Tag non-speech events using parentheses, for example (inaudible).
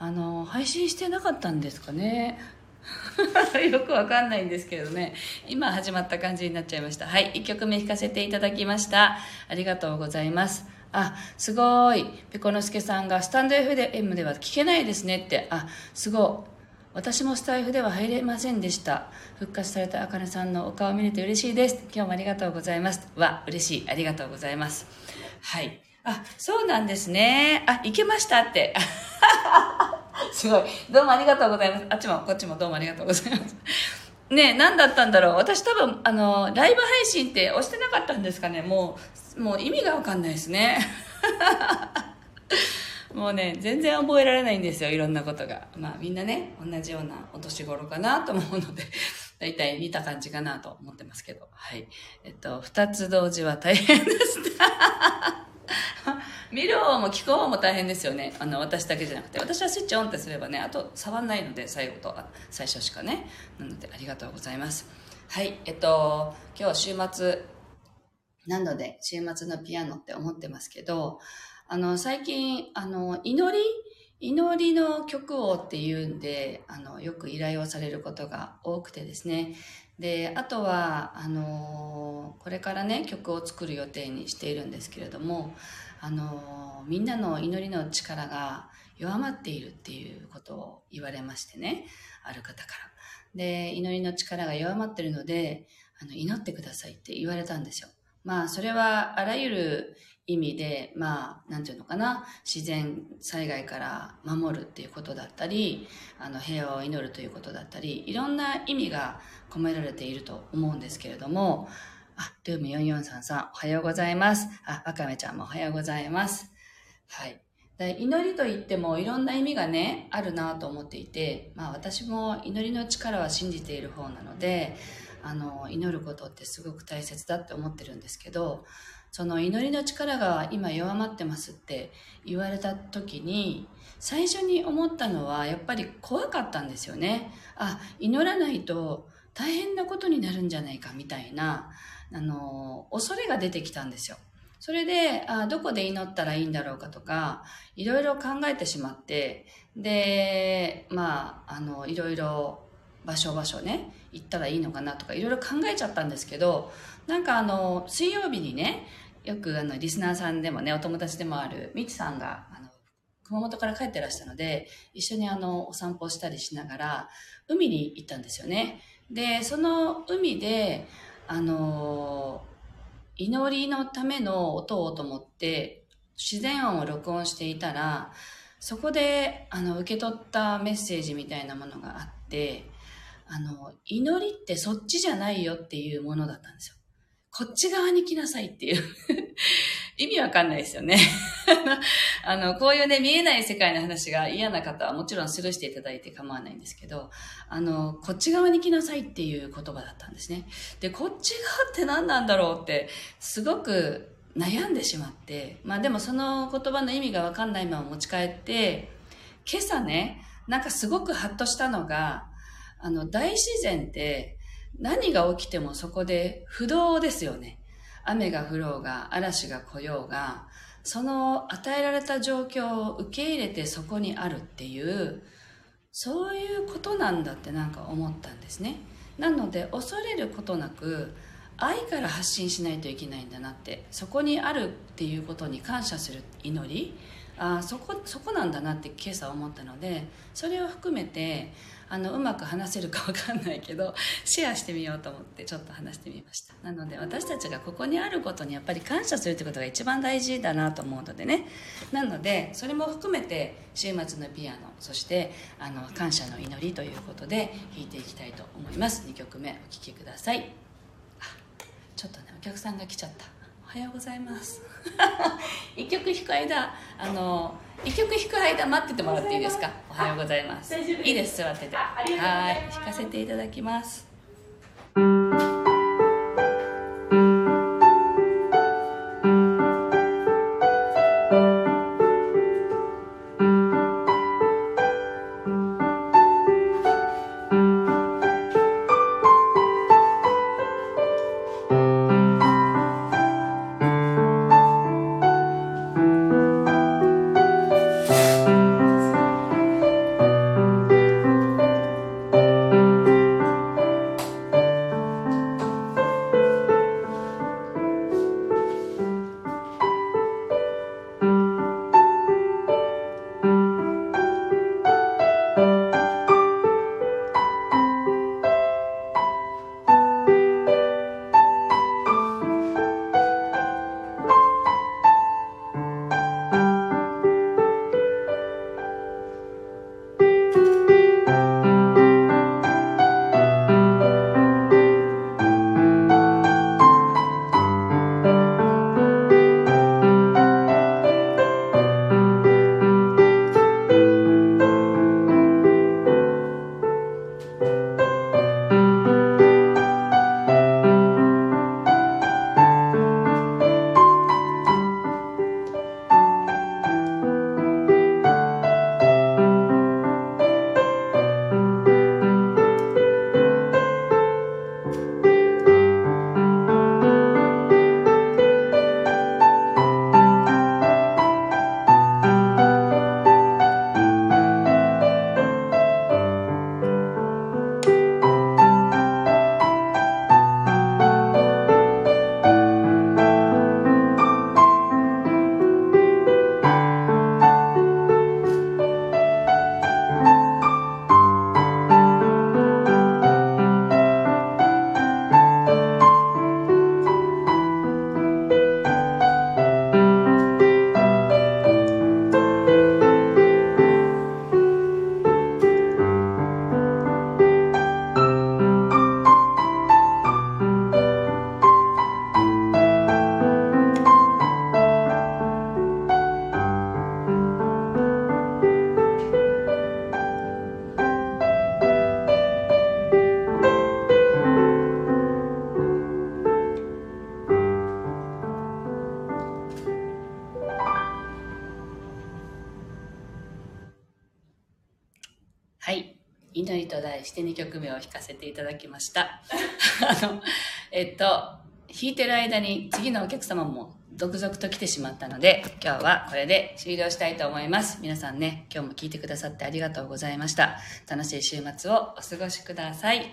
あの配信してなかったんですかね (laughs) よくわかんないんですけどね。今始まった感じになっちゃいました。はい。1曲目弾かせていただきました。ありがとうございます。あ、すごい。ペコノスケさんがスタンド FM では聞けないですねって。あ、すごい。私もスタイフでは入れませんでした。復活されたあかねさんのお顔を見れて嬉しいです。今日もありがとうございます。わ、嬉しい。ありがとうございます。はい。あ、そうなんですね。あ、行けましたって。(laughs) すごい。どうもありがとうございます。あっちもこっちもどうもありがとうございます。ね何だったんだろう。私多分、あの、ライブ配信って押してなかったんですかね。もう、もう意味がわかんないですね。(laughs) もうね、全然覚えられないんですよ。いろんなことが。まあみんなね、同じようなお年頃かなと思うので、だいたい似た感じかなと思ってますけど。はい。えっと、二つ同時は大変ですね。見る方も聞く方も大変ですよね。あの、私だけじゃなくて。私はスイッチオンってすればね、あと触んないので、最後と、最初しかね。なので、ありがとうございます。はい。えっと、今日週末、なので、週末のピアノって思ってますけど、あの、最近、あの、祈り祈りの曲をっていうんで、あの、よく依頼をされることが多くてですね。で、あとは、あの、これからね、曲を作る予定にしているんですけれども、あの、みんなの祈りの力が弱まっているっていうことを言われましてね、ある方から。で、祈りの力が弱まってるので、あの、祈ってくださいって言われたんですよ。まあ、それはあらゆる意味で、まあ、なんていうのかな、自然災害から守るっていうことだったり、あの、平和を祈るということだったり、いろんな意味が込められていると思うんですけれども、あ、ルーム4433、おはようございます。あ、わかめちゃんもおはようございます。はい。祈りといってもいろんな意味がね、あるなと思っていて、まあ私も祈りの力は信じている方なので、あの、祈ることってすごく大切だって思ってるんですけど、その祈りの力が今弱まってますって言われた時に、最初に思ったのはやっぱり怖かったんですよね。あ、祈らないと大変なことになるんじゃないかみたいな、あの、恐れが出てきたんですよ。それで、あどこで祈ったらいいんだろうかとか、いろいろ考えてしまって、で、まあ、あの、いろいろ場所場所ね、行ったらいいのかなとか、いろいろ考えちゃったんですけど、なんかあの、水曜日にね、よくあの、リスナーさんでもね、お友達でもある、みちさんが、あの、熊本から帰ってらしたので、一緒にあの、お散歩したりしながら、海に行ったんですよね。で、その海で、あの、祈りのための音をと思って、自然音を録音していたら、そこで、あの、受け取ったメッセージみたいなものがあって、あの、祈りってそっちじゃないよっていうものだったんですよ。こっち側に来なさいっていう意味わかんないですよね (laughs) あの、こういうね、見えない世界の話が嫌な方はもちろんスルーしていただいて構わないんですけど、あの、こっち側に来なさいっていう言葉だったんですね。で、こっち側って何なんだろうって、すごく悩んでしまって、まあでもその言葉の意味がわかんないまま持ち帰って、今朝ね、なんかすごくハッとしたのが、あの、大自然って何が起きてもそこで不動ですよね。雨が降ろうが、嵐が来ようが、その与えられた状況を受け入れてそこにあるっていう、そういうことなんだってなんか思ったんですね。なので恐れることなく、愛から発信しないといけないんだなって、そこにあるっていうことに感謝する祈り、あそこ、そこなんだなって今朝思ったので、それを含めて、あのうまく話せるか分かんないけどシェアしてみようと思ってちょっと話してみました。なので私たちがここにあることにやっぱり感謝するってことが一番大事だなと思うのでね。なのでそれも含めて週末のピアノそしてあの感謝の祈りということで弾いていきたいと思います。2曲目お聴きください。あちょっとねお客さんが来ちゃった。おはようございます。一曲弾く間あの一曲弾く間待っててもらっていいですか？おはようございます。いいです。座ってて。はい弾かせていただきます祈りと題して2曲目を弾かせていただきました。あの、えっと、弾いてる間に次のお客様も続々と来てしまったので、今日はこれで終了したいと思います。皆さんね、今日も聞いてくださってありがとうございました。楽しい週末をお過ごしください。